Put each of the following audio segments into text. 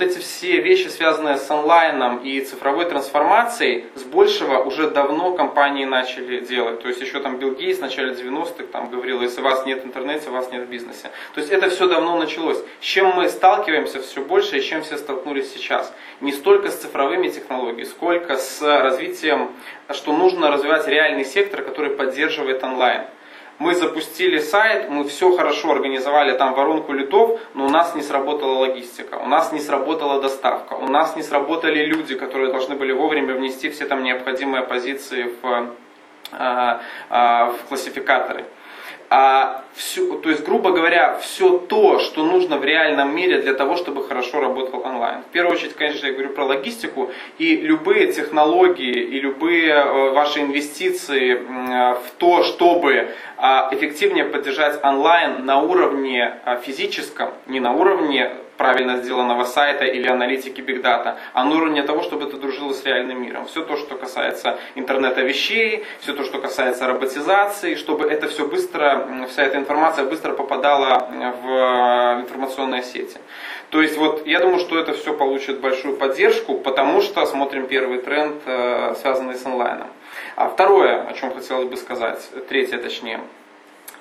вот эти все вещи, связанные с онлайном и цифровой трансформацией, с большего уже давно компании начали делать. То есть еще там Билл Гейтс в начале 90-х там говорил, если у вас нет интернета, у вас нет бизнеса. То есть это все давно началось. С чем мы сталкиваемся все больше и чем все столкнулись сейчас? Не столько с цифровыми технологиями, сколько с развитием, что нужно развивать реальный сектор, который поддерживает онлайн мы запустили сайт, мы все хорошо организовали там воронку лидов, но у нас не сработала логистика, у нас не сработала доставка, у нас не сработали люди, которые должны были вовремя внести все там необходимые позиции в, а, а, в классификаторы а все, то есть, грубо говоря, все то, что нужно в реальном мире для того, чтобы хорошо работал онлайн. В первую очередь, конечно, я говорю про логистику, и любые технологии, и любые э, ваши инвестиции в то, чтобы а, эффективнее поддержать онлайн на уровне а, физическом, не на уровне правильно сделанного сайта или аналитики Big Data, а на уровне того, чтобы это дружило с реальным миром. Все то, что касается интернета вещей, все то, что касается роботизации, чтобы это все быстро, вся эта информация быстро попадала в информационные сети. То есть вот я думаю, что это все получит большую поддержку, потому что смотрим первый тренд, э, связанный с онлайном. А второе, о чем хотелось бы сказать, третье точнее,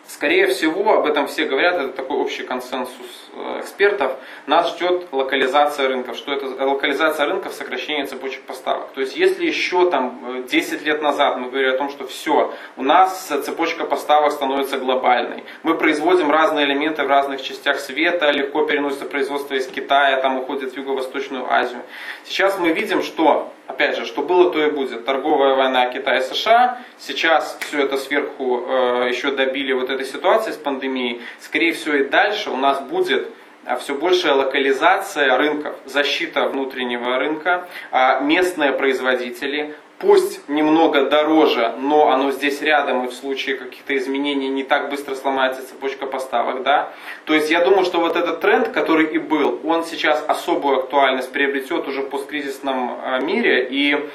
Скорее всего, об этом все говорят, это такой общий консенсус э, экспертов, нас ждет локализация рынков. Что это локализация рынков, сокращение цепочек поставок. То есть, если еще там 10 э, лет назад мы говорили о том, что все, у нас цепочка поставок становится глобальной, мы производим разные элементы в разных частях света, легко переносится производство из Китая, там уходит в Юго-Восточную Азию. Сейчас мы видим, что опять же, что было, то и будет. Торговая война Китая-США, сейчас все это сверху э, еще добили вот этой ситуации с пандемией. Скорее всего и дальше у нас будет а, все большая локализация рынков, защита внутреннего рынка, а, местные производители, пусть немного дороже, но оно здесь рядом, и в случае каких-то изменений не так быстро сломается цепочка поставок, да. То есть я думаю, что вот этот тренд, который и был, он сейчас особую актуальность приобретет уже в посткризисном э, мире, и а,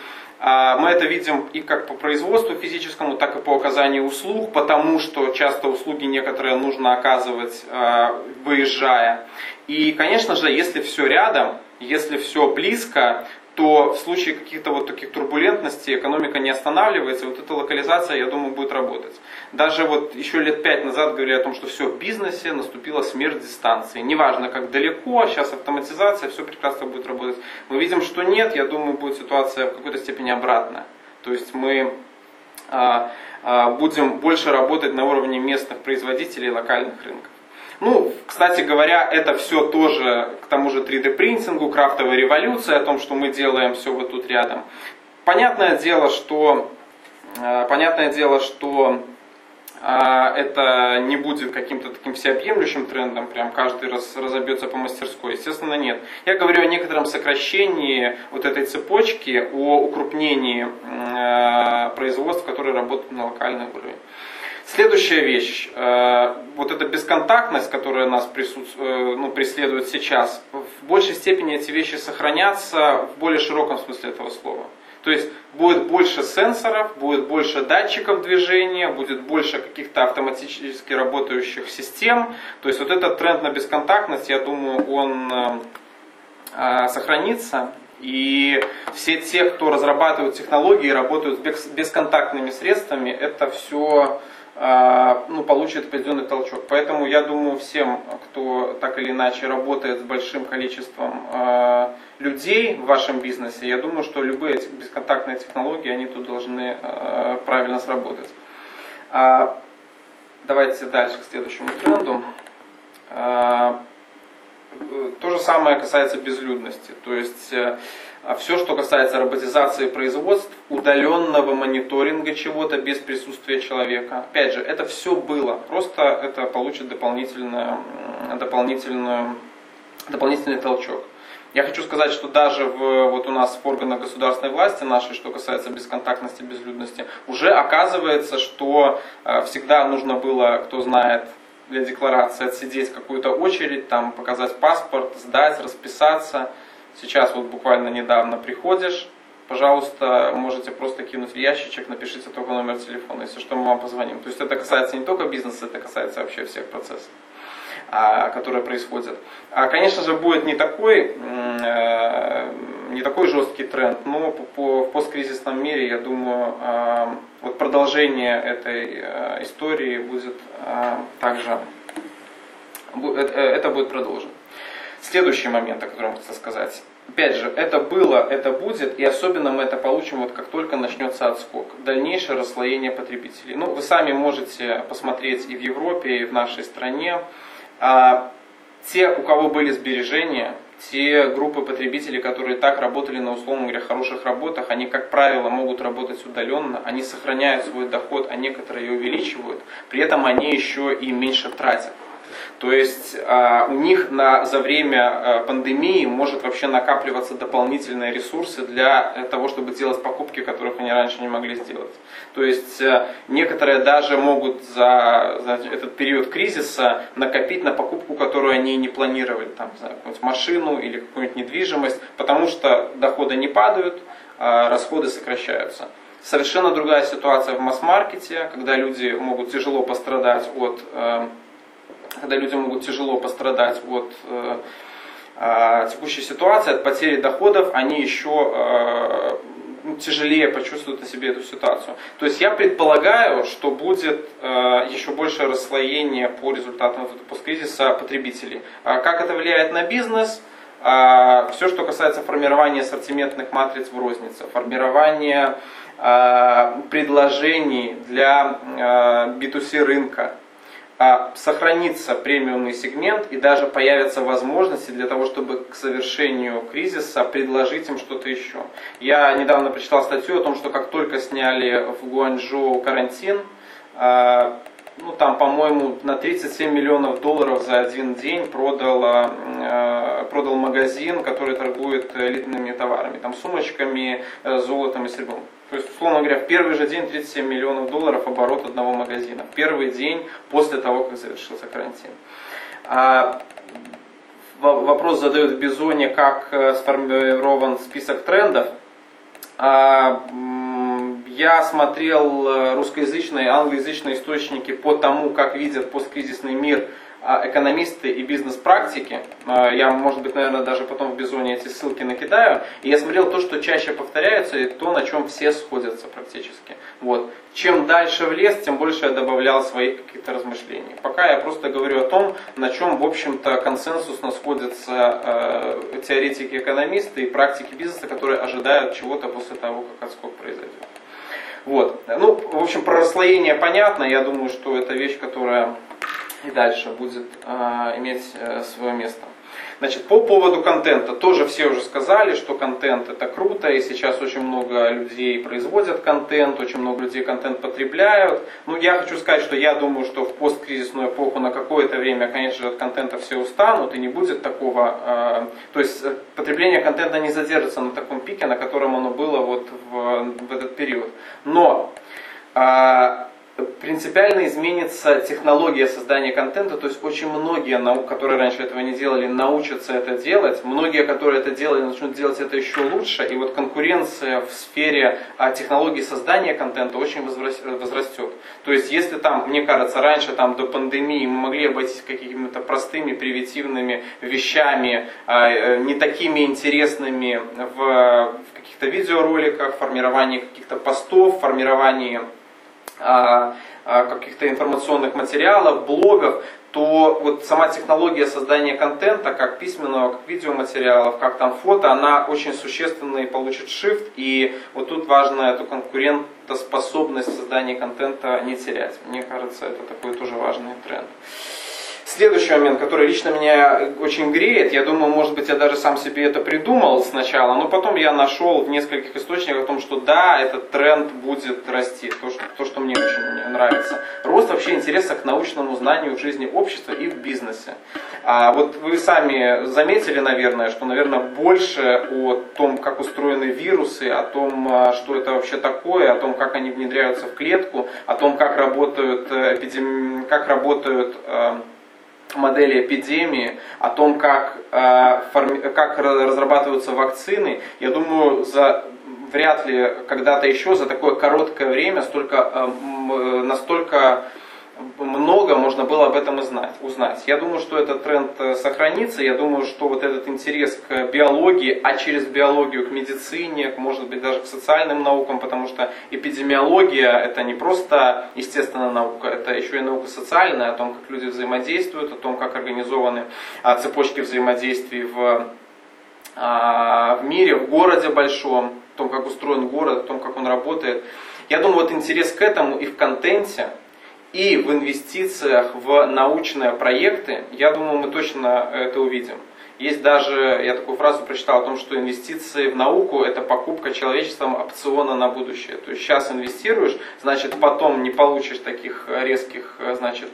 мы это видим и как по производству физическому, так и по оказанию услуг, потому что часто услуги некоторые нужно оказывать, э, выезжая. И, конечно же, если все рядом, если все близко, то в случае каких-то вот таких турбулентностей экономика не останавливается, вот эта локализация, я думаю, будет работать. Даже вот еще лет пять назад говорили о том, что все, в бизнесе наступила смерть дистанции. Неважно, как далеко, сейчас автоматизация, все прекрасно будет работать. Мы видим, что нет, я думаю, будет ситуация в какой-то степени обратная. То есть мы а, а, будем больше работать на уровне местных производителей локальных рынков. Ну, кстати говоря, это все тоже к тому же 3D-принтингу, крафтовой революции, о том, что мы делаем все вот тут рядом. Понятное дело, что, э, понятное дело, что э, это не будет каким-то таким всеобъемлющим трендом, прям каждый раз разобьется по мастерской. Естественно, нет. Я говорю о некотором сокращении вот этой цепочки, о укрупнении э, производств, которые работают на локальный уровень. Следующая вещь, э, вот эта бесконтактность, которая нас присутств... Э, ну, преследует сейчас, в большей степени эти вещи сохранятся в более широком смысле этого слова. То есть будет больше сенсоров, будет больше датчиков движения, будет больше каких-то автоматически работающих систем. То есть вот этот тренд на бесконтактность, я думаю, он э, сохранится. И все те, кто разрабатывают технологии и работают с бесконтактными средствами, это все ну, получит определенный толчок. Поэтому я думаю, всем, кто так или иначе работает с большим количеством э, людей в вашем бизнесе, я думаю, что любые бесконтактные технологии, они тут должны э, правильно сработать. А, давайте дальше к следующему тренду. А, то же самое касается безлюдности. То есть а все, что касается роботизации производств, удаленного мониторинга чего-то без присутствия человека. Опять же, это все было, просто это получит дополнительную, дополнительную, дополнительный толчок. Я хочу сказать, что даже в, вот у нас в органах государственной власти нашей, что касается бесконтактности, безлюдности, уже оказывается, что э, всегда нужно было, кто знает, для декларации отсидеть какую-то очередь, там, показать паспорт, сдать, расписаться – Сейчас вот буквально недавно приходишь, пожалуйста, можете просто кинуть в ящичек, напишите только номер телефона, если что, мы вам позвоним. То есть это касается не только бизнеса, это касается вообще всех процессов, а, которые происходят. А, конечно же, будет не такой жесткий тренд, но по, в посткризисном мире, я думаю, э, вот продолжение этой э, истории будет э, также, э, это будет продолжено. Следующий момент, о котором хочу сказать. Опять же, это было, это будет, и особенно мы это получим, вот как только начнется отскок. Дальнейшее расслоение потребителей. Ну, вы сами можете посмотреть и в Европе, и в нашей стране. А, те, у кого были сбережения, те группы потребителей, которые так работали на, условно говоря, хороших работах, они, как правило, могут работать удаленно, они сохраняют свой доход, а некоторые увеличивают, при этом они еще и меньше тратят. То есть а, у них на, за время а, пандемии может вообще накапливаться дополнительные ресурсы для э, того, чтобы делать покупки, которых они раньше не могли сделать. То есть а, некоторые даже могут за, за этот период кризиса накопить на покупку, которую они не планировали, там, какую-нибудь машину или какую-нибудь недвижимость, потому что доходы не падают, а расходы сокращаются. Совершенно другая ситуация в масс-маркете, когда люди могут тяжело пострадать от когда люди могут тяжело пострадать от э, э, текущей ситуации, от потери доходов, они еще э, ну, тяжелее почувствуют на себе эту ситуацию. То есть я предполагаю, что будет э, еще большее расслоение по результатам посткризиса потребителей. А как это влияет на бизнес? А, все, что касается формирования ассортиментных матриц в рознице, формирования а, предложений для B2C рынка, а сохранится премиумный сегмент и даже появятся возможности для того, чтобы к завершению кризиса предложить им что-то еще. Я недавно прочитал статью о том, что как только сняли в Гуанчжоу карантин, а, ну там, по-моему, на 37 миллионов долларов за один день продал, а, продал магазин, который торгует элитными товарами, там сумочками, э, золотом и серебром. То есть, условно говоря, в первый же день 37 миллионов долларов оборот одного магазина. Первый день после того, как завершился карантин. А, вопрос задают в Бизоне, как э, сформирован список трендов. А, я смотрел э, русскоязычные, англоязычные источники по тому, как видят посткризисный мир а, экономисты и бизнес-практики. А, я, может быть, наверное, даже потом в Бизоне эти ссылки накидаю. И я смотрел то, что чаще повторяется, и то, на чем все сходятся практически. Вот. Чем дальше в лес, тем больше я добавлял своих каких-то размышлений. Пока я просто говорю о том, на чем, в общем-то, консенсусно сходятся э, теоретики-экономисты и практики бизнеса, которые ожидают чего-то после того, как отскок произойдет. Вот. Ну, в общем, про расслоение понятно. Я думаю, что это вещь, которая и дальше будет э, иметь э, свое место. Значит, по поводу контента, тоже все уже сказали, что контент это круто, и сейчас очень много людей производят контент, очень много людей контент потребляют. Ну, я хочу сказать, что я думаю, что в посткризисную эпоху на какое-то время, конечно же, от контента все устанут, и не будет такого, э, то есть э, потребление контента не задержится на таком пике, на котором оно было вот в, в этот период. Но э, принципиально изменится технология создания контента, то есть очень многие, которые раньше этого не делали, научатся это делать, многие, которые это делали, начнут делать это еще лучше, и вот конкуренция в сфере а, технологии создания контента очень возрастет. То есть если там, мне кажется, раньше там до пандемии мы могли обойтись какими-то простыми, привитивными вещами, а, э, не такими интересными в, каких-то видеороликах, формировании каких-то постов, формировании каких-то информационных материалов, блогов, то вот сама технология создания контента, как письменного, как видеоматериалов, как там фото, она очень существенный получит shift, и вот тут важно эту конкурентоспособность создания контента не терять. Мне кажется, это такой тоже важный тренд. Следующий момент, который лично меня очень греет, я думаю, может быть, я даже сам себе это придумал сначала, но потом я нашел в нескольких источниках о том, что да, этот тренд будет расти, то, что, то, что мне очень нравится. Рост вообще интереса к научному знанию в жизни общества и в бизнесе. А вот вы сами заметили, наверное, что, наверное, больше о том, как устроены вирусы, о том, а, что это вообще такое, о том, как они внедряются в клетку, о том, как работают, э, эпидем... как работают э, модели эпидемии, о том, как, э, форми... как разрабатываются вакцины, я думаю, за вряд ли когда-то еще за такое короткое время столько, э, настолько много можно было об этом узнать. узнать. Я думаю, что этот тренд э, сохранится. Я думаю, что вот этот интерес к биологии, а через биологию к медицине, может быть даже к социальным наукам, потому что эпидемиология это не просто естественная наука, это еще и наука социальная, о том, как люди взаимодействуют, о том, как организованы а, цепочки взаимодействий в, а, в мире, в городе большом, о том, как устроен город, о том, как он работает. Я думаю, вот интерес к этому и в контенте, и в инвестициях в научные проекты, я думаю, мы точно это увидим. Есть даже, я такую фразу прочитал о том, что инвестиции в науку – это покупка человечеством опциона на будущее. То есть сейчас инвестируешь, значит потом не получишь таких резких значит,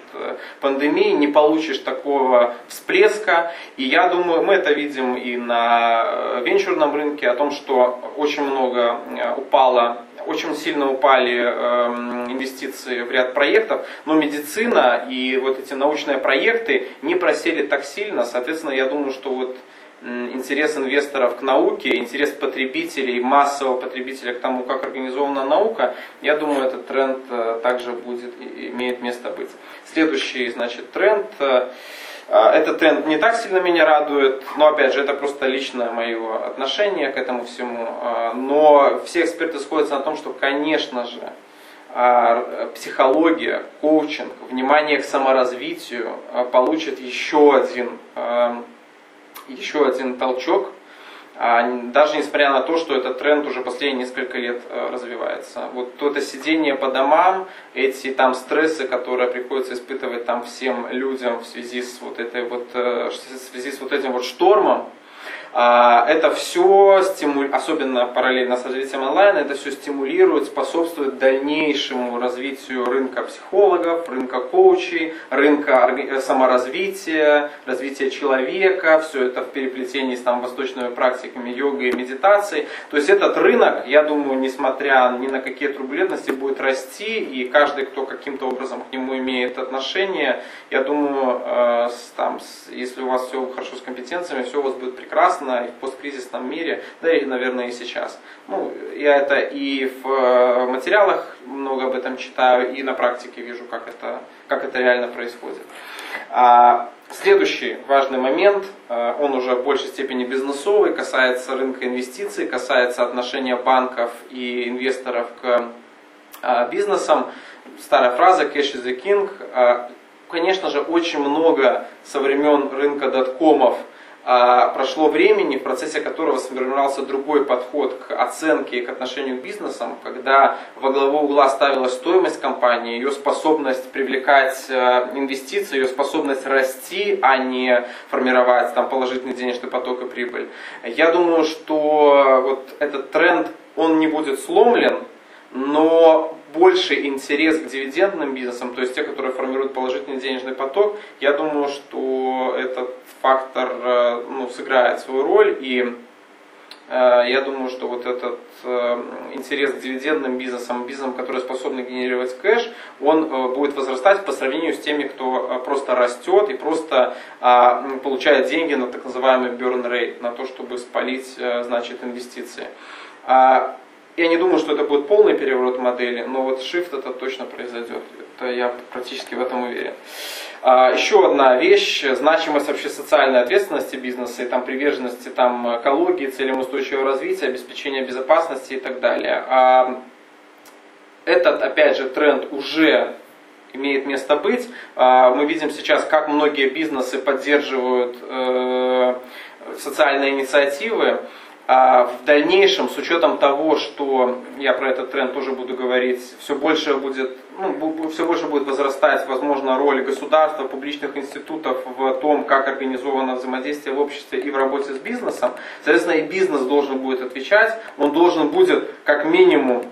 пандемий, не получишь такого всплеска. И я думаю, мы это видим и на венчурном рынке, о том, что очень много упало очень сильно упали э, инвестиции в ряд проектов, но медицина и вот эти научные проекты не просели так сильно. Соответственно, я думаю, что вот интерес инвесторов к науке, интерес потребителей, массового потребителя к тому, как организована наука, я думаю, этот тренд э, также будет, имеет место быть. Следующий, значит, тренд э, этот тренд не так сильно меня радует, но опять же это просто личное мое отношение к этому всему. А, но все эксперты сходятся на том, что, конечно же, а, психология, коучинг, внимание к саморазвитию получит еще один, еще один толчок а даже несмотря на то, что этот тренд уже последние несколько лет э, развивается. Вот это сидение по домам, эти там стрессы, которые приходится испытывать там всем людям в связи с вот этой вот, э, в связи с вот этим вот штормом, а, это все, стиму... особенно параллельно с развитием онлайн, это все стимулирует, способствует дальнейшему развитию рынка психологов, рынка коучей, рынка саморазвития, развития человека, все это в переплетении с там, восточными практиками йога и медитации. То есть этот рынок, я думаю, несмотря ни на какие турбулентности, будет расти, и каждый, кто каким-то образом к нему имеет отношение, я думаю, э, там, если у вас все хорошо с компетенциями, все у вас будет прекрасно, прекрасно и в посткризисном мире, да и, наверное, и сейчас. Ну, я это и в э, материалах много об этом читаю, и на практике вижу, как это, как это реально происходит. А, следующий важный момент, э, он уже в большей степени бизнесовый, касается рынка инвестиций, касается отношения банков и инвесторов к э, бизнесам. Старая фраза «cash is the king». Конечно же, очень много со времен рынка доткомов прошло времени, в процессе которого сформировался другой подход к оценке и к отношению к бизнесам, когда во главу угла ставилась стоимость компании, ее способность привлекать э, инвестиции, ее способность расти, а не формировать там, положительный денежный поток и прибыль. Я думаю, что вот этот тренд, он не будет сломлен, но больший интерес к дивидендным бизнесам, то есть те, которые формируют положительный денежный поток, я думаю, что этот фактор э, ну, сыграет свою роль и э, я думаю, что вот этот э, интерес к дивидендным бизнесам, бизнесам, которые способны генерировать кэш, он будет возрастать по сравнению с теми, кто просто растет и просто а, получает деньги на так называемый burn rate, на то, чтобы спалить значит, инвестиции. Я не думаю, что это будет полный переворот модели, но вот shift это точно произойдет. Это я практически в этом уверен. А, еще одна вещь, значимость вообще социальной ответственности бизнеса и там приверженности там, экологии, целям устойчивого развития, обеспечения безопасности и так далее. А этот, опять же, тренд уже имеет место быть. А, мы видим сейчас, как многие бизнесы поддерживают э, социальные инициативы. А в дальнейшем, с учетом того, что я про этот тренд тоже буду говорить, все больше будет, ну, все больше будет возрастать, возможно, роль государства, публичных институтов в том, как организовано взаимодействие в обществе и в работе с бизнесом. Соответственно, и бизнес должен будет отвечать, он должен будет как минимум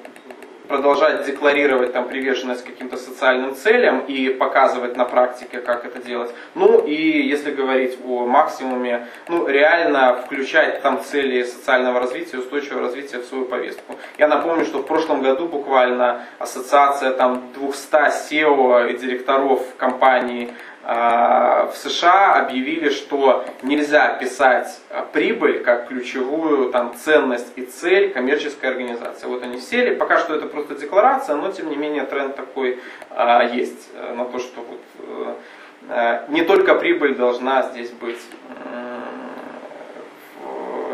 продолжать декларировать там приверженность каким-то социальным целям и показывать на практике, как это делать. Ну и если говорить о максимуме, ну реально включать там цели социального развития, устойчивого развития в свою повестку. Я напомню, что в прошлом году буквально ассоциация там 200 SEO и директоров компаний в США объявили, что нельзя писать прибыль как ключевую там, ценность и цель коммерческой организации. Вот они сели, пока что это просто декларация, но тем не менее тренд такой есть на то, что вот, не только прибыль должна здесь быть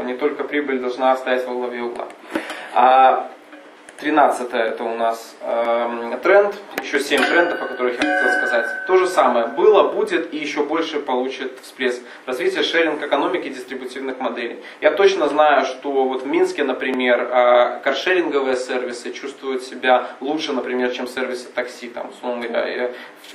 не только прибыль должна стоять во главе угла. А 13 это у нас э, тренд, еще 7 трендов, о которых я хотел сказать. То же самое было, будет и еще больше получит всплеск. Развитие шеринг экономики дистрибутивных моделей. Я точно знаю, что вот в Минске, например, э, каршеринговые сервисы чувствуют себя лучше, например, чем сервисы такси, там, условно говоря,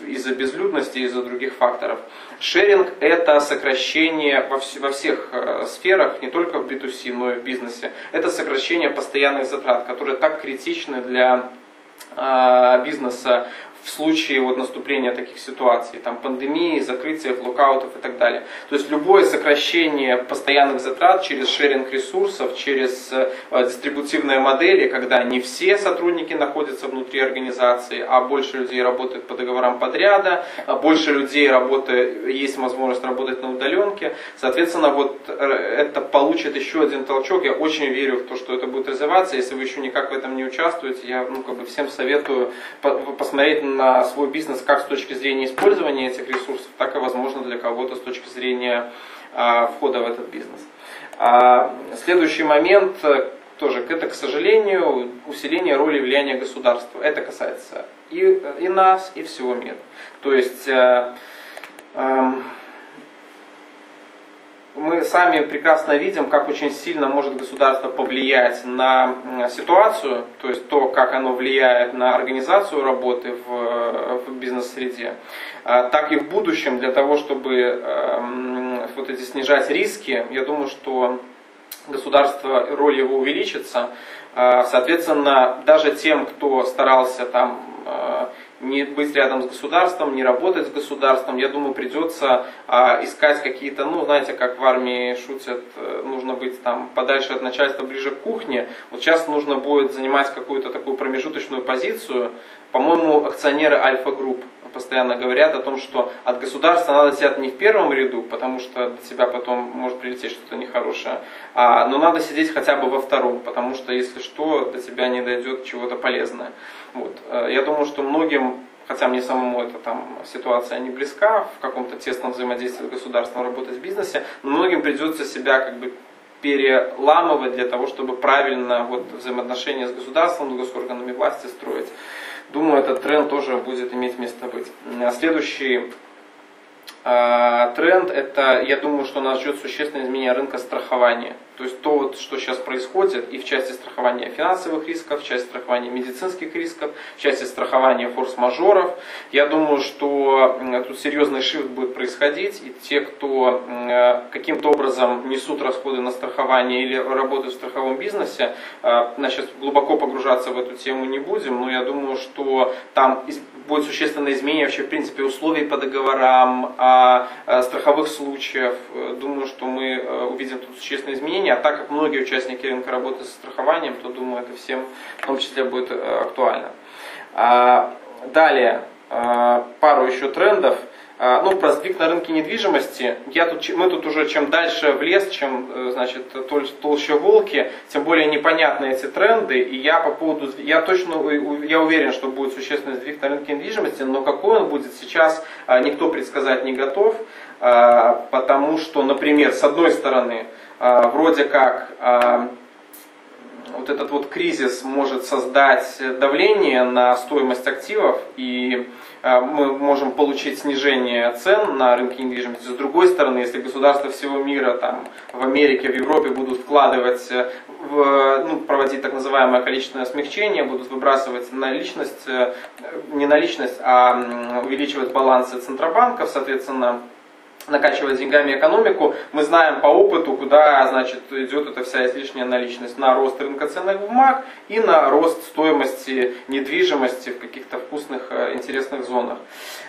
из-за безлюдности, из-за других факторов. Шеринг – это сокращение во, вс- во всех э, сферах, не только в B2C, но и в бизнесе. Это сокращение постоянных затрат, которые так критичны для э, бизнеса в случае вот наступления таких ситуаций, там пандемии, закрытия, локаутов и так далее. То есть любое сокращение постоянных затрат через шеринг ресурсов, через э, дистрибутивные модели, когда не все сотрудники находятся внутри организации, а больше людей работает по договорам подряда, а больше людей работает, есть возможность работать на удаленке. Соответственно, вот э, это получит еще один толчок. Я очень верю в то, что это будет развиваться. Если вы еще никак в этом не участвуете, я ну, как бы всем советую посмотреть на свой бизнес как с точки зрения использования этих ресурсов, так и, возможно, для кого-то с точки зрения а, входа в этот бизнес. А, следующий момент э, тоже, это, к сожалению, усиление роли влияния государства. Это касается и, и нас, и всего мира. То есть э, э, мы сами прекрасно видим, как очень сильно может государство повлиять на ситуацию, то есть то, как оно влияет на организацию работы в, в бизнес-среде, а, так и в будущем для того, чтобы эм, вот эти снижать риски, я думаю, что государство, роль его увеличится. А, соответственно, даже тем, кто старался там э, не быть рядом с государством, не работать с государством. Я думаю, придется а, искать какие-то, ну, знаете, как в армии шутят, э, нужно быть там подальше от начальства, ближе к кухне. Вот сейчас нужно будет занимать какую-то такую промежуточную позицию. По-моему, акционеры Альфа-групп постоянно говорят о том, что от государства надо сидеть не в первом ряду, потому что до тебя потом может прилететь что-то нехорошее, а, но надо сидеть хотя бы во втором, потому что если что, до тебя не дойдет чего-то полезное. Вот. Э, я думаю, что многим хотя мне самому эта там ситуация не близка, в каком-то тесном взаимодействии с государством работать в бизнесе, но многим придется себя как бы переламывать для того, чтобы правильно вот, взаимоотношения с государством, с госорганами власти строить. Думаю, этот тренд тоже будет иметь место быть. Следующий э, тренд, это, я думаю, что нас ждет существенное изменение рынка страхования. То есть то, вот, что сейчас происходит и в части страхования финансовых рисков, в части страхования медицинских рисков, в части страхования форс-мажоров. Я думаю, что тут серьезный шифт будет происходить, и те, кто э, каким-то образом несут расходы на страхование или работают в страховом бизнесе, э, значит, глубоко погружаться в эту тему не будем, но я думаю, что там будет существенное изменение вообще, в принципе, условий по договорам, а, а, страховых случаев. Думаю, что мы э, увидим тут существенное изменение а так как многие участники рынка работают со страхованием, то думаю, это всем в том числе будет э, актуально. А, далее, пару еще трендов. А, ну, про сдвиг на рынке недвижимости. Я тут, мы тут уже чем дальше в лес, чем э, значит, толще волки, тем более непонятны эти тренды. И я по поводу, я точно, я уверен, что будет существенный сдвиг на рынке недвижимости, но какой он будет сейчас, никто предсказать не готов. Потому что, например, с одной стороны, а, вроде как а, вот этот вот кризис может создать давление на стоимость активов, и а, мы можем получить снижение цен на рынке недвижимости. С другой стороны, если государства всего мира, там, в Америке, в Европе будут вкладывать, в, ну, проводить так называемое количественное смягчение, будут выбрасывать наличность, э, не наличность, а увеличивать балансы центробанков, соответственно, накачивать деньгами экономику, мы знаем по опыту, куда значит, идет эта вся излишняя наличность на рост рынка ценных бумаг и на рост стоимости недвижимости в каких-то вкусных, э, интересных зонах.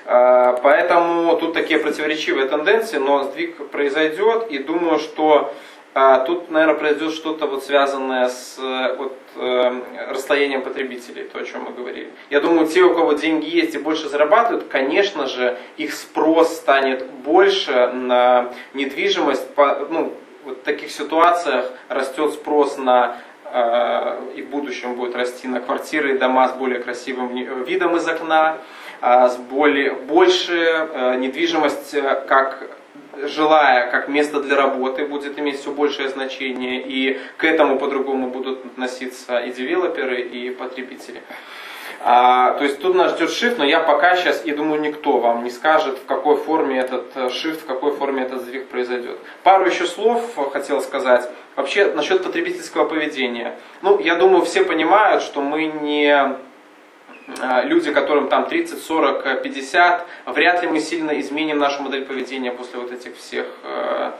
Э, поэтому тут такие противоречивые тенденции, но сдвиг произойдет, и думаю, что а, тут, наверное, произойдет что-то вот связанное с э, вот, э, расслоением потребителей, то, о чем мы говорили. Я думаю, те, у кого деньги есть и больше зарабатывают, конечно же, их спрос станет больше на недвижимость. По, ну, вот в таких ситуациях растет спрос на э, и в будущем будет расти на квартиры и дома с более красивым видом из окна, э, с более, больше э, недвижимость как жилая как место для работы будет иметь все большее значение, и к этому по-другому будут относиться и девелоперы, и потребители. А, то есть тут нас ждет shift, но я пока сейчас, и думаю, никто вам не скажет, в какой форме этот shift, в какой форме этот сдвиг произойдет. Пару еще слов хотел сказать. Вообще, насчет потребительского поведения. Ну, я думаю, все понимают, что мы не люди, которым там 30, 40, 50, вряд ли мы сильно изменим нашу модель поведения после вот этих всех э,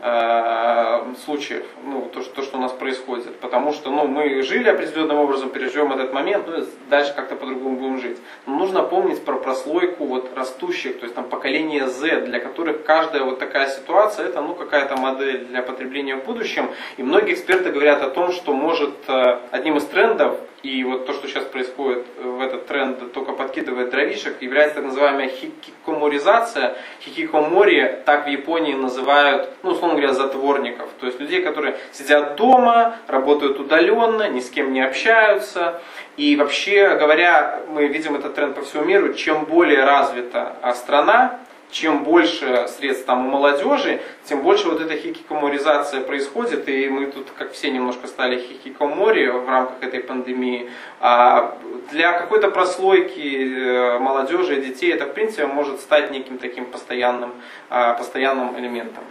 э, случаев, ну, то, то, что у нас происходит. Потому что ну, мы жили определенным образом, переживем этот момент, ну, дальше как-то по-другому будем жить. Но нужно помнить про прослойку вот, растущих, то есть там поколение Z, для которых каждая вот такая ситуация, это ну, какая-то модель для потребления в будущем. И многие эксперты говорят о том, что может э, одним из трендов и вот то, что сейчас происходит в этот тренд, только подкидывает дровишек, является так называемая хикикоморизация. Хикикомори так в Японии называют, ну, условно говоря, затворников. То есть людей, которые сидят дома, работают удаленно, ни с кем не общаются. И вообще говоря, мы видим этот тренд по всему миру, чем более развита страна, чем больше средств там у молодежи, тем больше вот эта хикикоморизация происходит, и мы тут, как все, немножко стали хикикомори в рамках этой пандемии. А для какой-то прослойки э, молодежи и детей это, в принципе, может стать неким таким постоянным, а, постоянным элементом.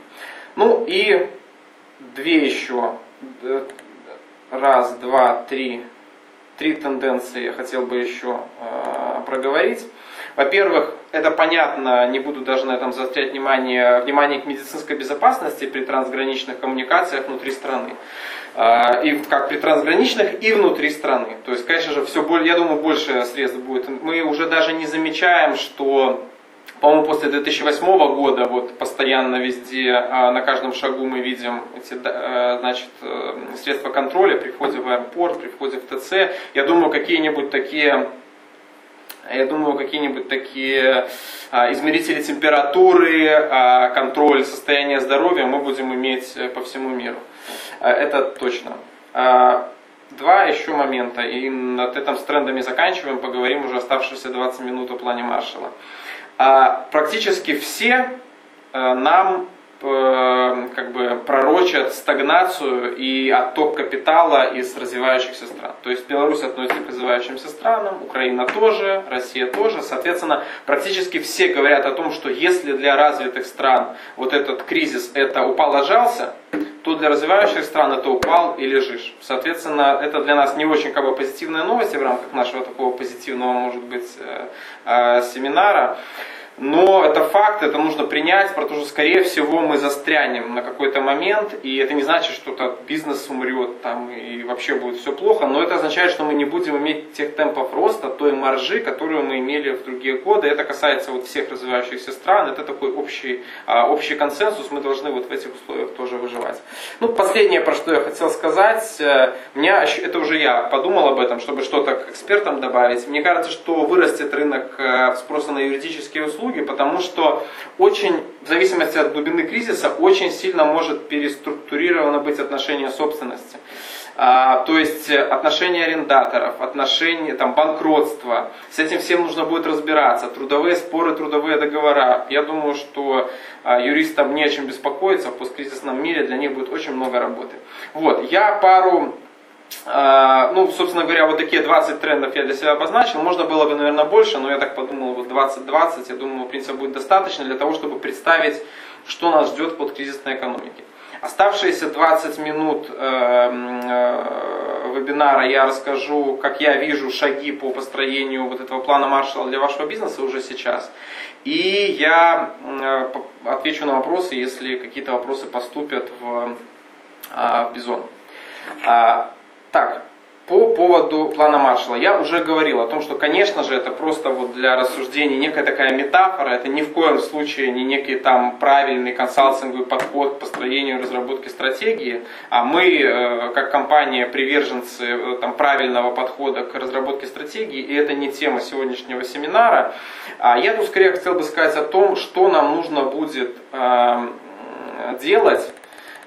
Ну и две еще, э, раз, два, три, три тенденции я хотел бы еще а, проговорить. Во-первых, это понятно, не буду даже на этом заострять внимание, внимание к медицинской безопасности при трансграничных коммуникациях внутри страны. А, и как при трансграничных, и внутри страны. То есть, конечно же, все, я думаю, больше средств будет. Мы уже даже не замечаем, что по-моему, после 2008 года вот постоянно везде, а, на каждом шагу мы видим эти э, значит, э, средства контроля при входе в аэропорт, при входе в ТЦ. Я думаю, какие-нибудь такие я думаю, какие-нибудь такие а, измерители температуры, а, контроль состояния здоровья мы будем иметь э, по всему миру. А, это точно. Два еще момента, и над этом с трендами заканчиваем, поговорим уже оставшиеся 20 минут о плане Маршала. Практически все э, нам Э, как бы пророчат стагнацию и отток капитала из развивающихся стран. То есть Беларусь относится к развивающимся странам, Украина тоже, Россия тоже. Соответственно, практически все говорят о том, что если для развитых стран вот этот кризис это упал-ложался, то для развивающих стран это упал и лежишь. Соответственно, это для нас не очень как бы позитивная новость в рамках нашего такого позитивного, может быть, э, э, семинара. Но это факт, это нужно принять, потому что, скорее всего, мы застрянем на какой-то момент, и это не значит, что -то бизнес умрет там, и вообще будет все плохо, но это означает, что мы не будем иметь тех темпов роста, той маржи, которую мы имели в другие годы. Это касается вот всех развивающихся стран, это такой общий, а, общий консенсус, мы должны вот в этих условиях тоже выживать. Ну, последнее, про что я хотел сказать, э, меня, это уже я подумал об этом, чтобы что-то к экспертам добавить. Мне кажется, что вырастет рынок э, спроса на юридические услуги, услуги, потому что очень, в зависимости от глубины кризиса, очень сильно может переструктурировано быть отношение собственности. А, то есть отношения арендаторов, отношения там, банкротства. С этим всем нужно будет разбираться. Трудовые споры, трудовые договора. Я думаю, что а, юристам не о чем беспокоиться в посткризисном мире. Для них будет очень много работы. Вот, я пару ну, собственно говоря, вот такие 20 трендов я для себя обозначил. Можно было бы, наверное, больше, но я так подумал, вот 20-20, я думаю, в принципе, будет достаточно для того, чтобы представить, что нас ждет под кризисной экономики. Оставшиеся 20 минут э, э, вебинара я расскажу, как я вижу шаги по построению вот этого плана Маршалла для вашего бизнеса уже сейчас. И я э, отвечу на вопросы, если какие-то вопросы поступят в, в Бизон. Так, по поводу плана Маршалла. Я уже говорил о том, что, конечно же, это просто вот для рассуждений некая такая метафора, это ни в коем случае не некий там правильный консалтинговый подход к построению и разработке стратегии, а мы, э, как компания, приверженцы э, там, правильного подхода к разработке стратегии, и это не тема сегодняшнего семинара. А я тут скорее хотел бы сказать о том, что нам нужно будет э, делать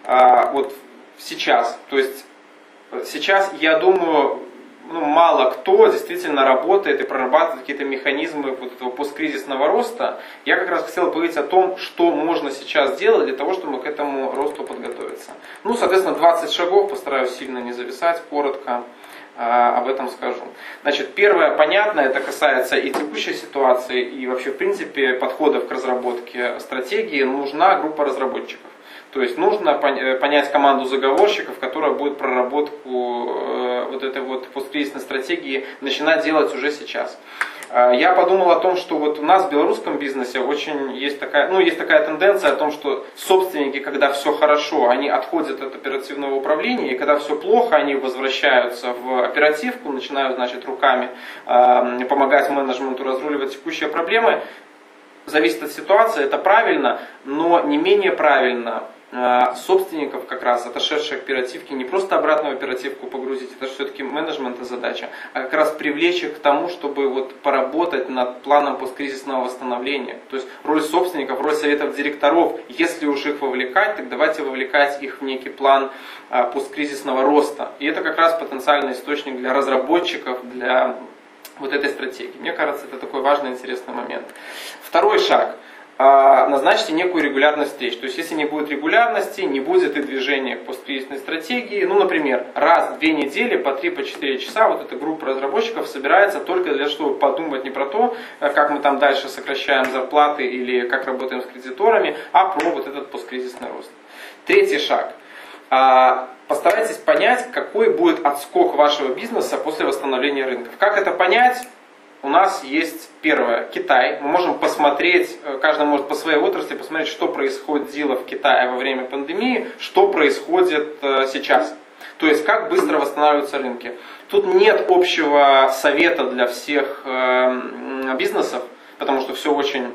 э, вот сейчас. То есть сейчас, я думаю, ну, мало кто действительно работает и прорабатывает какие-то механизмы вот этого посткризисного роста. Я как раз хотел поговорить о том, что можно сейчас сделать для того, чтобы к этому росту подготовиться. Ну, соответственно, 20 шагов, постараюсь сильно не зависать, коротко э, об этом скажу. Значит, первое, понятно, это касается и текущей ситуации, и вообще, в принципе, подходов к разработке стратегии. Нужна группа разработчиков. То есть нужно э, понять команду заговорщиков, которая будет проработку э, вот этой вот посткризисной стратегии начинать делать уже сейчас. А, я подумал о том, что вот у нас в белорусском бизнесе очень есть такая, ну, есть такая тенденция о том, что собственники, когда все хорошо, они отходят от оперативного управления, и когда все плохо, они возвращаются в оперативку, начинают, значит, руками э, помогать менеджменту разруливать текущие проблемы. Зависит от ситуации, это правильно, но не менее правильно собственников как раз, отошедших оперативки, не просто обратно в оперативку погрузить, это все-таки менеджмента задача, а как раз привлечь их к тому, чтобы вот поработать над планом посткризисного восстановления. То есть роль собственников, роль советов директоров, если уж их вовлекать, так давайте вовлекать их в некий план э, посткризисного роста. И это как раз потенциальный источник для разработчиков, для вот этой стратегии. Мне кажется, это такой важный, интересный момент. Второй шаг – назначьте некую регулярность встреч. То есть, если не будет регулярности, не будет и движения к посткризисной стратегии. Ну, например, раз в две недели по 3-4 по часа вот эта группа разработчиков собирается только для того, чтобы подумать не про то, э, как мы там дальше сокращаем зарплаты или как работаем с кредиторами, а про вот этот посткризисный рост. Третий шаг. А, постарайтесь понять, какой будет отскок вашего бизнеса после восстановления рынков. Как это понять? У нас есть первое, Китай. Мы можем посмотреть, э, каждый может по своей отрасли посмотреть, что происходило в Китае во время пандемии, что происходит э, сейчас. То есть, как быстро восстанавливаются рынки. Тут нет общего совета для всех э, бизнесов, потому что все очень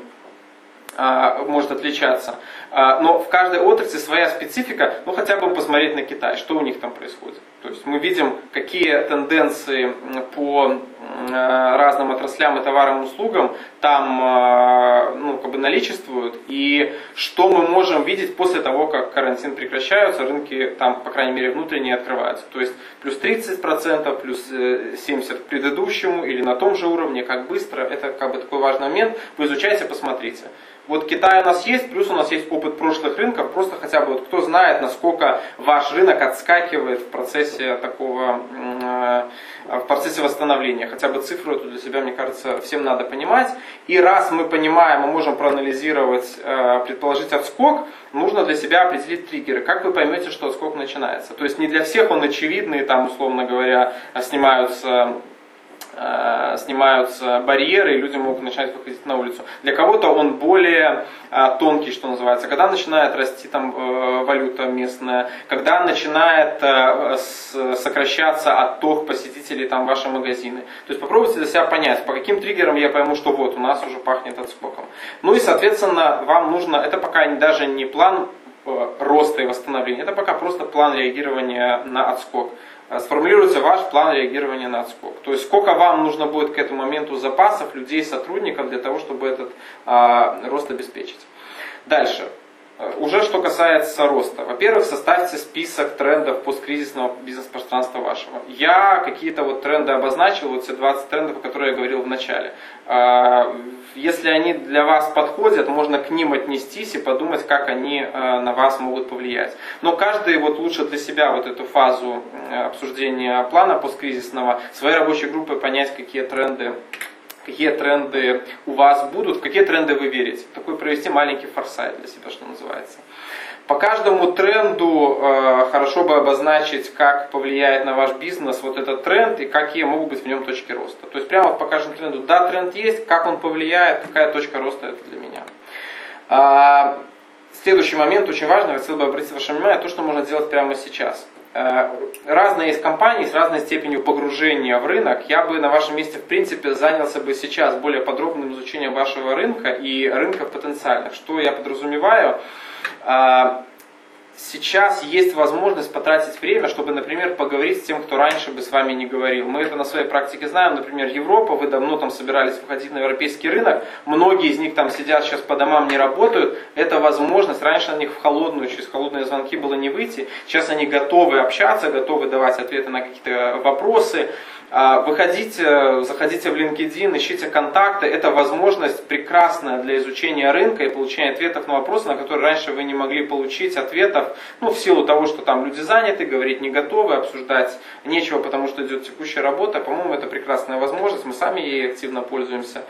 может отличаться. Но в каждой отрасли своя специфика, ну хотя бы посмотреть на Китай, что у них там происходит. То есть мы видим, какие тенденции по Э, разным отраслям и товарам и услугам там э, ну, как бы наличествуют, и что мы можем видеть после того, как карантин прекращается, рынки там, по крайней мере, внутренние открываются. То есть плюс 30%, плюс 70% э, к предыдущему или на том же уровне, как быстро, это как бы такой важный момент. Вы изучайте, посмотрите. Вот Китай у нас есть, плюс у нас есть опыт прошлых рынков, просто хотя бы вот кто знает, насколько ваш рынок отскакивает в процессе такого, э, в процессе восстановления. Хотя бы цифру эту для себя, мне кажется, всем надо понимать. И раз мы понимаем, мы можем проанализировать, э, предположить отскок, нужно для себя определить триггеры. Как вы поймете, что отскок начинается? То есть не для всех он очевидный, там, условно говоря, снимаются Э, снимаются барьеры, и люди могут начать выходить на улицу. Для кого-то он более э, тонкий, что называется, когда начинает расти там э, валюта местная, когда начинает сокращаться отток посетителей там ваши магазины. То есть попробуйте для себя понять, по каким триггерам я пойму, что вот у нас уже пахнет отскоком. Ну и соответственно вам нужно, это пока даже не план роста и восстановления, это пока просто план реагирования на отскок. Э, сформулируется ваш план реагирования на отскок. То есть сколько вам нужно будет к этому моменту запасов, людей, сотрудников для того, чтобы этот а, рост обеспечить. Дальше. Уже что касается роста. Во-первых, составьте список трендов посткризисного бизнес-пространства вашего. Я какие-то вот тренды обозначил, вот все 20 трендов, о которых я говорил в начале. А, если они для вас подходят, можно к ним отнестись и подумать, как они э, на вас могут повлиять. Но каждый вот лучше для себя вот эту фазу обсуждения плана посткризисного, своей рабочей группы понять, какие тренды какие тренды у вас будут, в какие тренды вы верите. Такой провести маленький форсайт для себя, что называется. По каждому тренду э, хорошо бы обозначить, как повлияет на ваш бизнес вот этот тренд и какие могут быть в нем точки роста. То есть прямо по каждому тренду, да, тренд есть, как он повлияет, какая точка роста это для меня. А, следующий момент очень важный, хотел бы обратить ваше внимание, то, что можно делать прямо сейчас. Э, разные есть компании с разной степенью погружения в рынок. Я бы на вашем месте, в принципе, занялся бы сейчас более подробным изучением вашего рынка и рынков потенциальных. Что я подразумеваю? Сейчас есть возможность потратить время, чтобы, например, поговорить с тем, кто раньше бы с вами не говорил. Мы это на своей практике знаем, например, Европа, вы давно там собирались выходить на европейский рынок, многие из них там сидят сейчас по домам, не работают. Это возможность, раньше на них в холодную, через холодные звонки было не выйти, сейчас они готовы общаться, готовы давать ответы на какие-то вопросы, выходите, заходите в LinkedIn, ищите контакты. Это возможность прекрасная для изучения рынка и получения ответов на вопросы, на которые раньше вы не могли получить ответов, ну, в силу того, что там люди заняты, говорить не готовы, обсуждать нечего, потому что идет текущая работа. По-моему, это прекрасная возможность, мы сами ей активно пользуемся.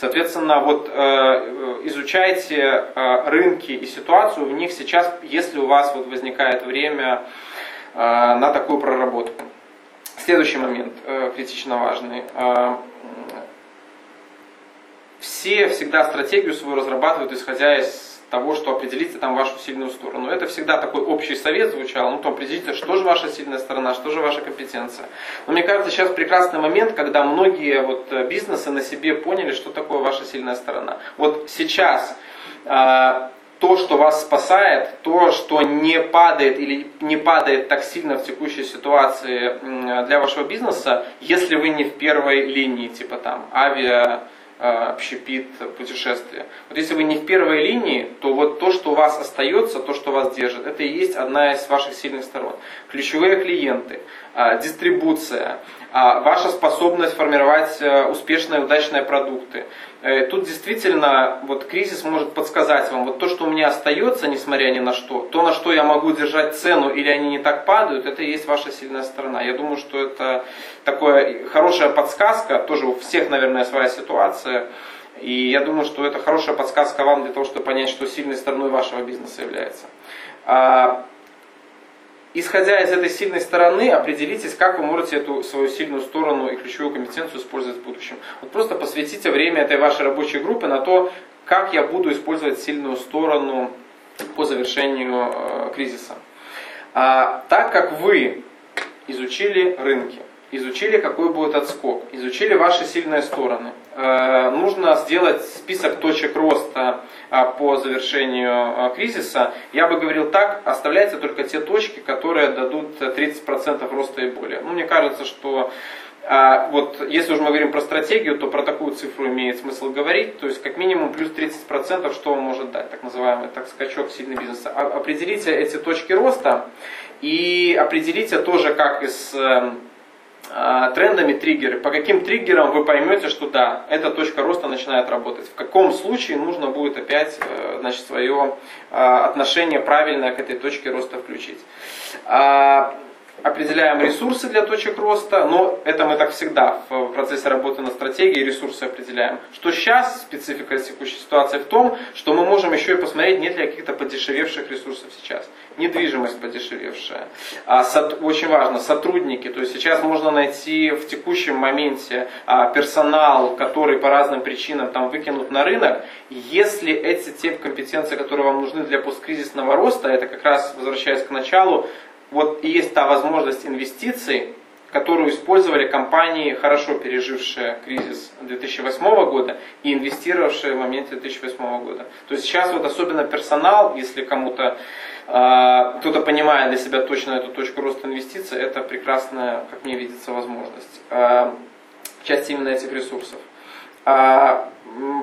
Соответственно, вот э, изучайте э, рынки и ситуацию в них сейчас, если у вас вот возникает время э, на такую проработку. Следующий момент э, критично важный. Э, все всегда стратегию свою разрабатывают, исходя из того, что определите там вашу сильную сторону. Это всегда такой общий совет звучал, ну то определите, что же ваша сильная сторона, что же ваша компетенция. Но мне кажется, сейчас прекрасный момент, когда многие вот э, бизнесы на себе поняли, что такое ваша сильная сторона. Вот сейчас э, то, что вас спасает, то, что не падает или не падает так сильно в текущей ситуации для вашего бизнеса, если вы не в первой линии, типа там авиа, э, общепит, путешествия. Вот если вы не в первой линии, то вот то, что у вас остается, то, что вас держит, это и есть одна из ваших сильных сторон. Ключевые клиенты, э, дистрибуция, а ваша способность формировать э, успешные, удачные продукты. Э, тут действительно вот кризис может подсказать вам, вот то, что у меня остается, несмотря ни на что, то, на что я могу держать цену или они не так падают, это и есть ваша сильная сторона. Я думаю, что это такая хорошая подсказка, тоже у всех, наверное, своя ситуация. И я думаю, что это хорошая подсказка вам для того, чтобы понять, что сильной стороной вашего бизнеса является. Исходя из этой сильной стороны, определитесь, как вы можете эту свою сильную сторону и ключевую компетенцию использовать в будущем. Вот просто посвятите время этой вашей рабочей группы на то, как я буду использовать сильную сторону по завершению э, кризиса. А, так как вы изучили рынки, изучили, какой будет отскок, изучили ваши сильные стороны. Э, нужно сделать список точек роста э, по завершению э, кризиса. Я бы говорил так, оставляйте только те точки, которые дадут 30% роста и более. Ну, мне кажется, что вот если уже мы говорим про стратегию, то про такую цифру имеет смысл говорить. То есть как минимум плюс 30%, что он может дать, так называемый так, скачок сильный бизнеса. Определите эти точки роста и определите тоже, как из эм, а, трендами триггеры. По каким триггерам вы поймете, что да, эта точка роста начинает работать. В каком случае нужно будет опять э, значит, свое а, отношение правильное к этой точке роста включить. Определяем ресурсы для точек роста, но это мы так всегда в процессе работы над стратегией ресурсы определяем. Что сейчас специфика текущей ситуации в том, что мы можем еще и посмотреть, нет ли каких-то подешевевших ресурсов сейчас. Недвижимость подешевевшая. А, сот, очень важно, сотрудники. То есть сейчас можно найти в текущем моменте а, персонал, который по разным причинам там выкинут на рынок. Если эти те компетенции, которые вам нужны для посткризисного роста, это как раз возвращаясь к началу, вот и есть та возможность инвестиций, которую использовали компании, хорошо пережившие кризис 2008 года и инвестировавшие в моменте 2008 года. То есть сейчас вот особенно персонал, если кому-то э, кто-то понимает для себя точно эту точку роста инвестиций, это прекрасная, как мне видится, возможность. Э, часть именно этих ресурсов. А,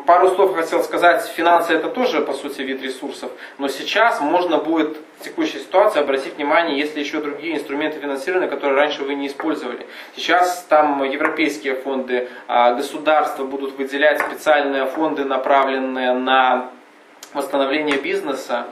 пару слов хотел сказать, финансы это тоже по сути вид ресурсов, но сейчас можно будет в текущей ситуации обратить внимание, если еще другие инструменты финансирования, которые раньше вы не использовали. Сейчас там европейские фонды, а, государства будут выделять специальные фонды, направленные на восстановление бизнеса.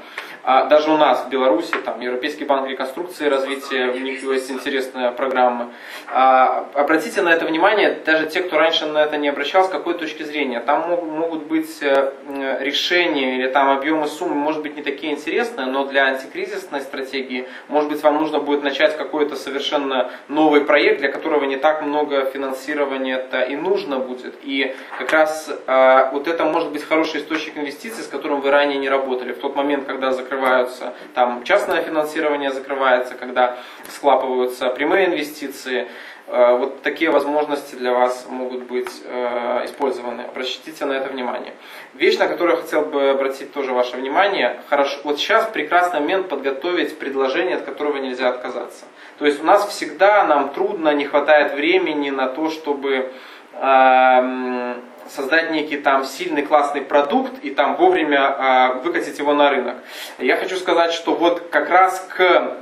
А даже у нас в Беларуси, там, Европейский банк реконструкции и развития, у них есть интересная программа. Обратите на это внимание, даже те, кто раньше на это не обращал, с какой точки зрения. Там могут быть э, решения или там объемы суммы, может быть, не такие интересные, но для антикризисной стратегии, может быть, вам нужно будет начать какой-то совершенно новый проект, для которого не так много финансирования-то и нужно будет. И как раз а, вот это может быть хороший источник инвестиций, с которым вы ранее не работали. В тот момент, когда закрывали закрываются, там частное финансирование закрывается, когда склапываются прямые инвестиции. Э, вот такие возможности для вас могут быть э, использованы. Обратите на это внимание. Вещь, на которую я хотел бы обратить тоже ваше внимание. Хорошо, вот сейчас прекрасный момент подготовить предложение, от которого нельзя отказаться. То есть у нас всегда нам трудно, не хватает времени на то, чтобы эм, создать некий там сильный классный продукт и там вовремя э, выкатить его на рынок. Я хочу сказать, что вот как раз к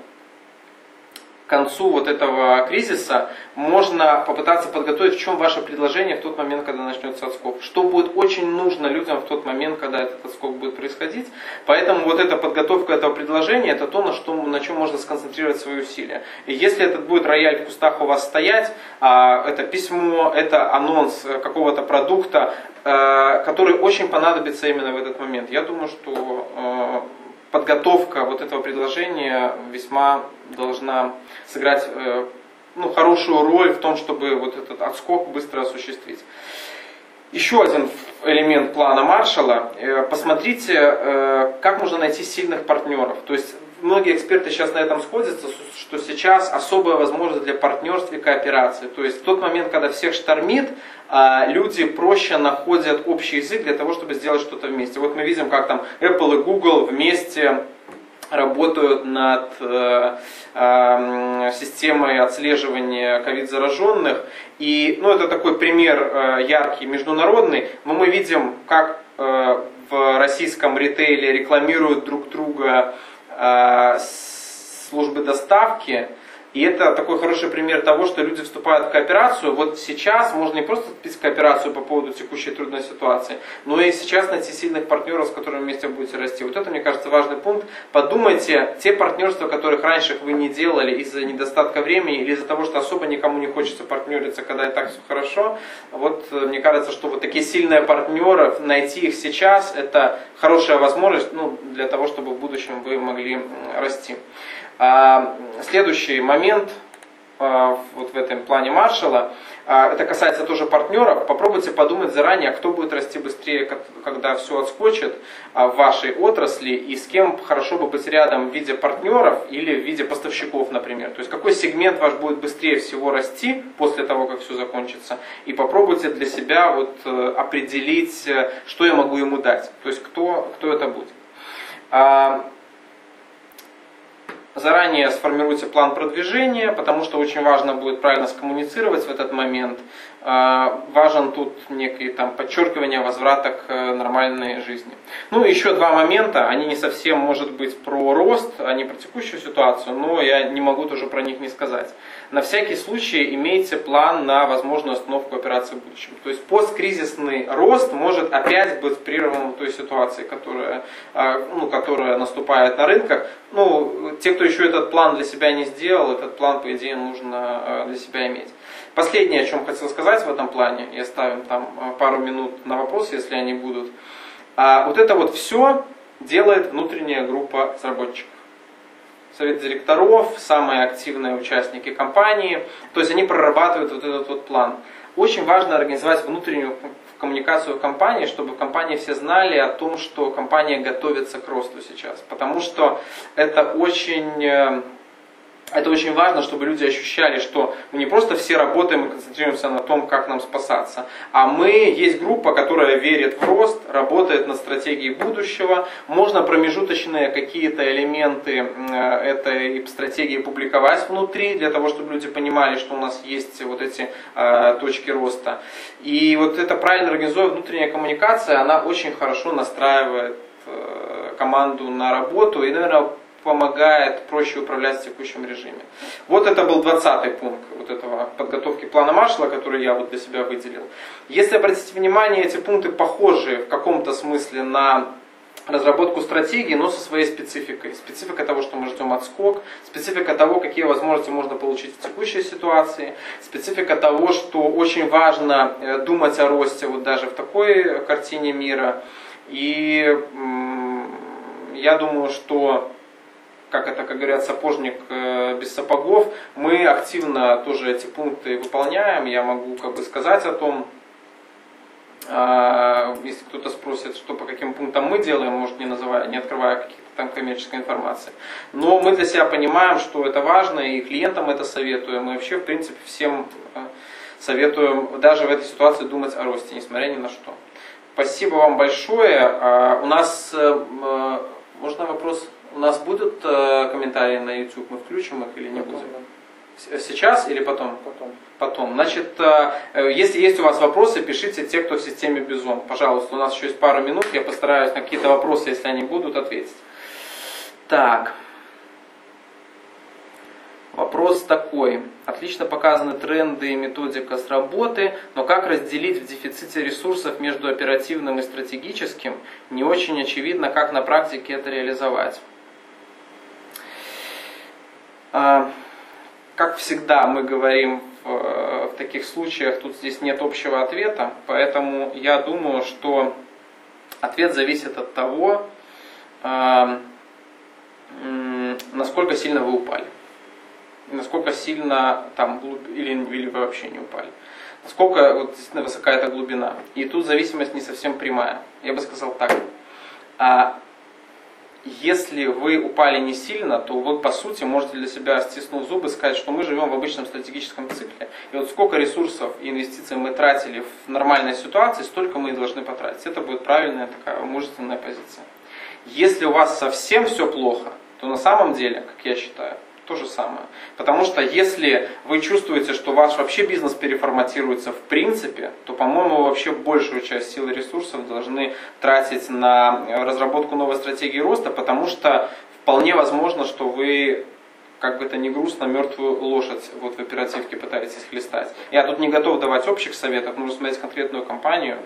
концу вот этого кризиса можно попытаться подготовить, в чем ваше предложение в тот момент, когда начнется отскок. Что будет очень нужно людям в тот момент, когда этот отскок будет происходить. Поэтому вот эта подготовка этого предложения, это то, на, что, на чем можно сконцентрировать свои усилия. И если этот будет рояль в кустах у вас стоять, а, это письмо, это анонс какого-то продукта, э, который очень понадобится именно в этот момент. Я думаю, что э, подготовка вот этого предложения весьма должна сыграть э, ну, хорошую роль в том, чтобы вот этот отскок быстро осуществить. Еще один элемент плана Маршалла. Э, посмотрите, э, как можно найти сильных партнеров. То есть многие эксперты сейчас на этом сходятся, что сейчас особая возможность для партнерства и кооперации. То есть в тот момент, когда всех штормит, а, люди проще находят общий язык для того, чтобы сделать что-то вместе. Вот мы видим, как там Apple и Google вместе работают над э, э, системой отслеживания ковид-зараженных. И ну, это такой пример э, яркий, международный, но мы видим, как э, в российском ритейле рекламируют друг друга э, службы доставки, и это такой хороший пример того, что люди вступают в кооперацию. Вот сейчас можно не просто вступить кооперацию по поводу текущей трудной ситуации, но и сейчас найти сильных партнеров, с которыми вместе будете расти. Вот это, мне кажется, важный пункт. Подумайте, те партнерства, которых раньше вы не делали из-за недостатка времени или из-за того, что особо никому не хочется партнериться, когда и так все хорошо. Вот э, мне кажется, что вот такие сильные партнеры, найти их сейчас, это хорошая возможность ну, для того, чтобы в будущем вы могли расти. А, следующий момент а, вот в этом плане Маршала, а, это касается тоже партнеров. Попробуйте подумать заранее, кто будет расти быстрее, когда все отскочит в вашей отрасли, и с кем хорошо бы быть рядом в виде партнеров или в виде поставщиков, например. То есть какой сегмент ваш будет быстрее всего расти после того, как все закончится. И попробуйте для себя вот э, определить, э, что я могу ему дать. То есть кто, кто это будет заранее сформируйте план продвижения, потому что очень важно будет правильно скоммуницировать в этот момент. А, важен тут некий там подчеркивание возврата к э, нормальной жизни. Ну еще два момента, они не совсем может быть про рост, они про текущую ситуацию, но я не могу тоже про них не сказать. На всякий случай имейте план на возможную остановку операции в будущем. То есть посткризисный рост может опять быть прерван той ситуации, которая, а, ну, которая наступает на рынках. Ну, те, кто еще этот план для себя не сделал, этот план, по идее, нужно э, для себя иметь. Последнее, о чем хотел сказать в этом плане, и оставим там э, пару минут на вопросы, если они будут. А вот это вот все делает внутренняя группа разработчиков. Совет директоров, самые активные участники компании, то есть они прорабатывают вот этот вот план. Очень важно организовать внутреннюю коммуникацию в компании, чтобы в компании все знали о том, что компания готовится к росту сейчас. Потому что это очень э, это очень важно, чтобы люди ощущали, что мы не просто все работаем и концентрируемся на том, как нам спасаться, а мы есть группа, которая верит в рост, работает над стратегией будущего. Можно промежуточные какие-то элементы этой стратегии публиковать внутри, для того, чтобы люди понимали, что у нас есть вот эти э, точки роста. И вот эта правильно организованная внутренняя коммуникация, она очень хорошо настраивает э, команду на работу и, наверное, помогает проще управлять в текущем режиме. Вот это был 20 пункт вот этого подготовки плана Маршала, который я вот для себя выделил. Если обратите внимание, эти пункты похожи в каком-то смысле на разработку стратегии, но со своей спецификой. Специфика того, что мы ждем отскок, специфика того, какие возможности можно получить в текущей ситуации, специфика того, что очень важно э, думать о росте вот даже в такой картине мира. И я думаю, что как это, как говорят, сапожник э, без сапогов. Мы активно тоже эти пункты выполняем. Я могу как бы сказать о том, А, если кто-то спросит, что по каким пунктам мы делаем, может не называя, не открывая каких-то там коммерческой информации. Но мы для себя понимаем, что это важно, и клиентам это советуем, и вообще, в принципе, всем э, советуем даже в этой ситуации думать о росте, несмотря ни на что. Спасибо вам большое. А, у нас, э, можно вопрос, у нас будут комментарии на YouTube, мы включим их или не будем? Сейчас или потом? Потом. Потом. Значит, э, э, если есть у вас вопросы, пишите те, кто в системе Бизон. Пожалуйста, у нас еще есть пару минут, я постараюсь на какие-то вопросы, если они будут, ответить. Так. Вопрос такой. Отлично показаны тренды и методика с работы, но как разделить в дефиците ресурсов между оперативным и стратегическим? Не очень очевидно, как на практике это реализовать. А, как всегда мы говорим в, э, в таких случаях, тут здесь нет общего ответа, поэтому я думаю, что ответ зависит от того, э, насколько сильно вы упали. Насколько сильно там или, или вы вообще не упали. Насколько вот, действительно высока эта глубина. И тут зависимость не совсем прямая. Я бы сказал так. Если вы упали не сильно, то вы, по сути, можете для себя, стиснув зубы, сказать, что мы живем в обычном стратегическом цикле. И вот сколько ресурсов и инвестиций мы тратили в нормальной ситуации, столько мы и должны потратить. Это будет правильная такая мужественная позиция. Если у вас совсем все плохо, то на самом деле, как я считаю, то же самое. Потому что если вы чувствуете, что ваш вообще бизнес переформатируется в принципе, то, по-моему, вообще большую часть сил и ресурсов должны тратить на разработку новой стратегии роста, потому что вполне возможно, что вы как бы это ни грустно, мертвую лошадь вот в оперативке пытаетесь хлестать. Я тут не готов давать общих советов, нужно смотреть конкретную компанию.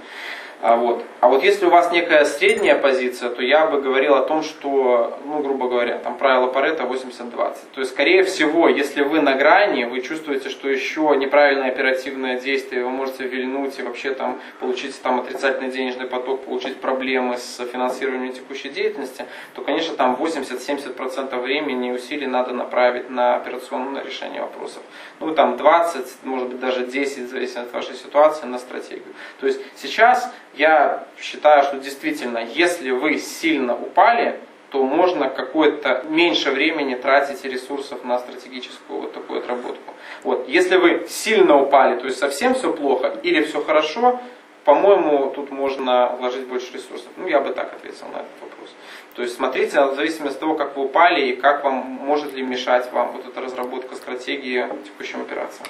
А вот. а вот если у вас некая средняя позиция, то я бы говорил о том, что, ну, грубо говоря, там правило Парета 80-20. То есть, скорее всего, если вы на грани, вы чувствуете, что еще неправильное оперативное действие, вы можете вильнуть и вообще там получить там отрицательный денежный поток, получить проблемы с финансированием текущей деятельности, то, конечно, там 80-70% времени и усилий надо направить на операционное решение вопросов. Ну, там 20, может быть, даже 10, в зависимости от вашей ситуации, на стратегию. То есть, сейчас я считаю, что действительно, если вы сильно упали, то можно какое-то меньше времени тратить ресурсов на стратегическую вот такую отработку. Вот. Если вы сильно упали, то есть совсем все плохо или все хорошо, по-моему, тут можно вложить больше ресурсов. Ну, я бы так ответил на этот вопрос. То есть смотрите, в зависимости от того, как вы упали и как вам, может ли мешать вам вот эта разработка стратегии текущим операциям.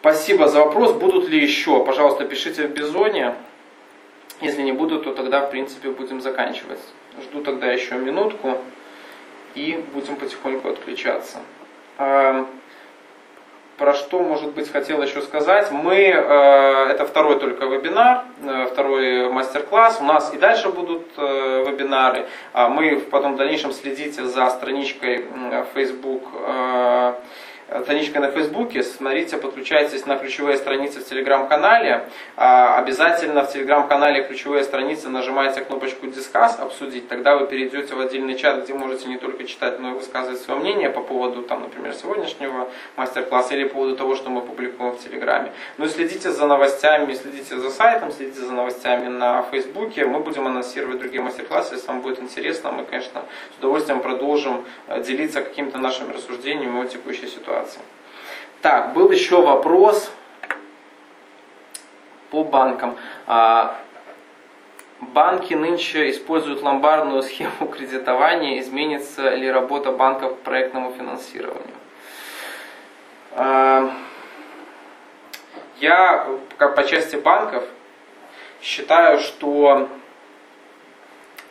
Спасибо за вопрос. Будут ли еще? Пожалуйста, пишите в Бизоне. Если не будут, то тогда, в принципе, будем заканчивать. Жду тогда еще минутку и будем потихоньку отключаться. Эм, про что, может быть, хотел еще сказать. Мы, э, это второй только вебинар, э, второй мастер-класс. У нас и дальше будут э, вебинары. А мы потом в дальнейшем следите за страничкой Facebook страничкой на Фейсбуке, смотрите, подключайтесь на ключевые страницы в Телеграм-канале. А, обязательно в Телеграм-канале ключевые страницы нажимайте кнопочку «Дискас», «Обсудить», тогда вы перейдете в отдельный чат, где можете не только читать, но и высказывать свое мнение по поводу, там, например, сегодняшнего мастер-класса или по поводу того, что мы публикуем в Телеграме. Ну и следите за новостями, следите за сайтом, следите за новостями на Фейсбуке. Мы будем анонсировать другие мастер-классы, если вам будет интересно. Мы, конечно, с удовольствием продолжим э, делиться какими-то нашими рассуждениями о текущей ситуации ситуации. Так, был еще вопрос по банкам. А, банки нынче используют ломбардную схему кредитования. Изменится ли работа банков к проектному финансированию? А, я по части банков считаю, что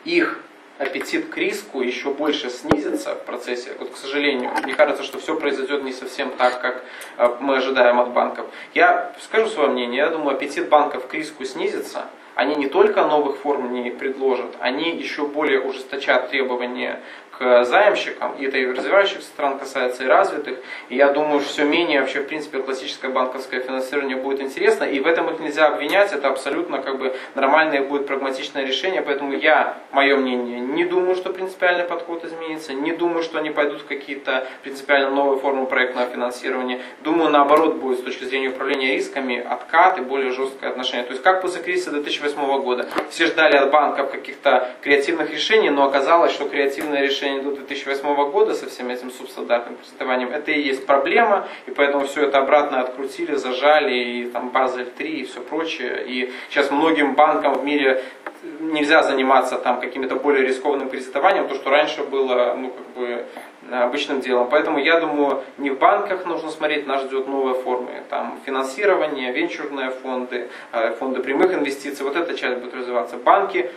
их аппетит к риску еще больше снизится в процессе. Вот, к сожалению, мне кажется, что все произойдет не совсем так, как э, мы ожидаем от банков. Я скажу свое мнение, я думаю, аппетит банков к риску снизится. Они не только новых форм не предложат, они еще более ужесточат требования к заемщикам, и это и развивающихся стран касается, и развитых. И я думаю, что все менее вообще, в принципе, классическое банковское финансирование будет интересно, и в этом их нельзя обвинять, это абсолютно как бы нормальное будет прагматичное решение, поэтому я, мое мнение, не думаю, что принципиальный подход изменится, не думаю, что они пойдут в какие-то принципиально новые формы проектного финансирования. Думаю, наоборот, будет с точки зрения управления рисками откат и более жесткое отношение. То есть как после кризиса 2008 года. Все ждали от банков каких-то креативных решений, но оказалось, что креативное решение до 2008 года со всем этим субстандартным кредитованием, это и есть проблема, и поэтому все это обратно открутили, зажали, и там Базель 3 и все прочее. И сейчас многим банкам в мире нельзя заниматься там какими-то более рискованным кредитованием, то, что раньше было, ну, как бы, обычным делом. Поэтому я думаю, не в банках нужно смотреть, нас ждет новые формы. Там финансирование, венчурные фонды, э, фонды прямых инвестиций, вот эта часть будет развиваться. Банки,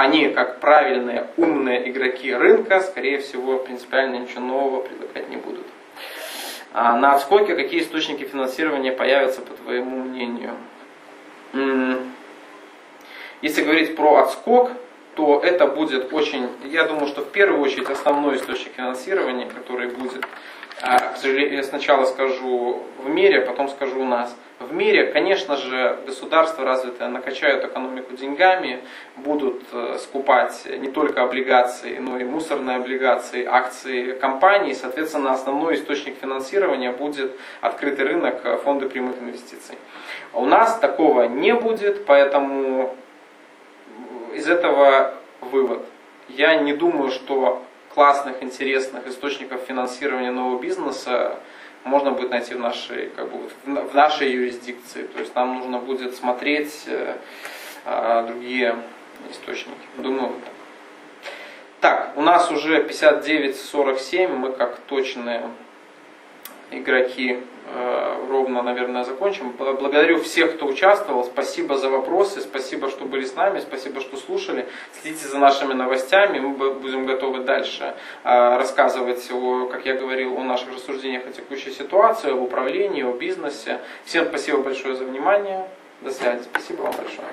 они как правильные, умные игроки рынка, скорее всего, принципиально ничего нового предлагать не будут. А на отскоке какие источники финансирования появятся, по твоему мнению? Если говорить про отскок, то это будет очень, я думаю, что в первую очередь основной источник финансирования, который будет, сожалению, я сначала скажу в мире, потом скажу у нас. В мире, конечно же, государства развитые накачают экономику деньгами, будут э, скупать не только облигации, но и мусорные облигации, акции компаний. Соответственно, основной источник финансирования будет открытый рынок э, фонда прямых инвестиций. У нас такого не будет, поэтому из этого вывод. Я не думаю, что классных, интересных источников финансирования нового бизнеса можно будет найти в нашей, как бы, в нашей юрисдикции. То есть нам нужно будет смотреть э, э, другие источники. Думаю, так. Так, у нас уже 59-47, мы как точные игроки э, ровно, наверное, закончим. Благодарю всех, кто участвовал. Спасибо за вопросы, спасибо, что были с нами, спасибо, что слушали. Следите за нашими новостями. Мы будем готовы дальше э, рассказывать, о, как я говорил, о наших рассуждениях о текущей ситуации, об управлении, о бизнесе. Всем спасибо большое за внимание. До связи. Спасибо вам большое.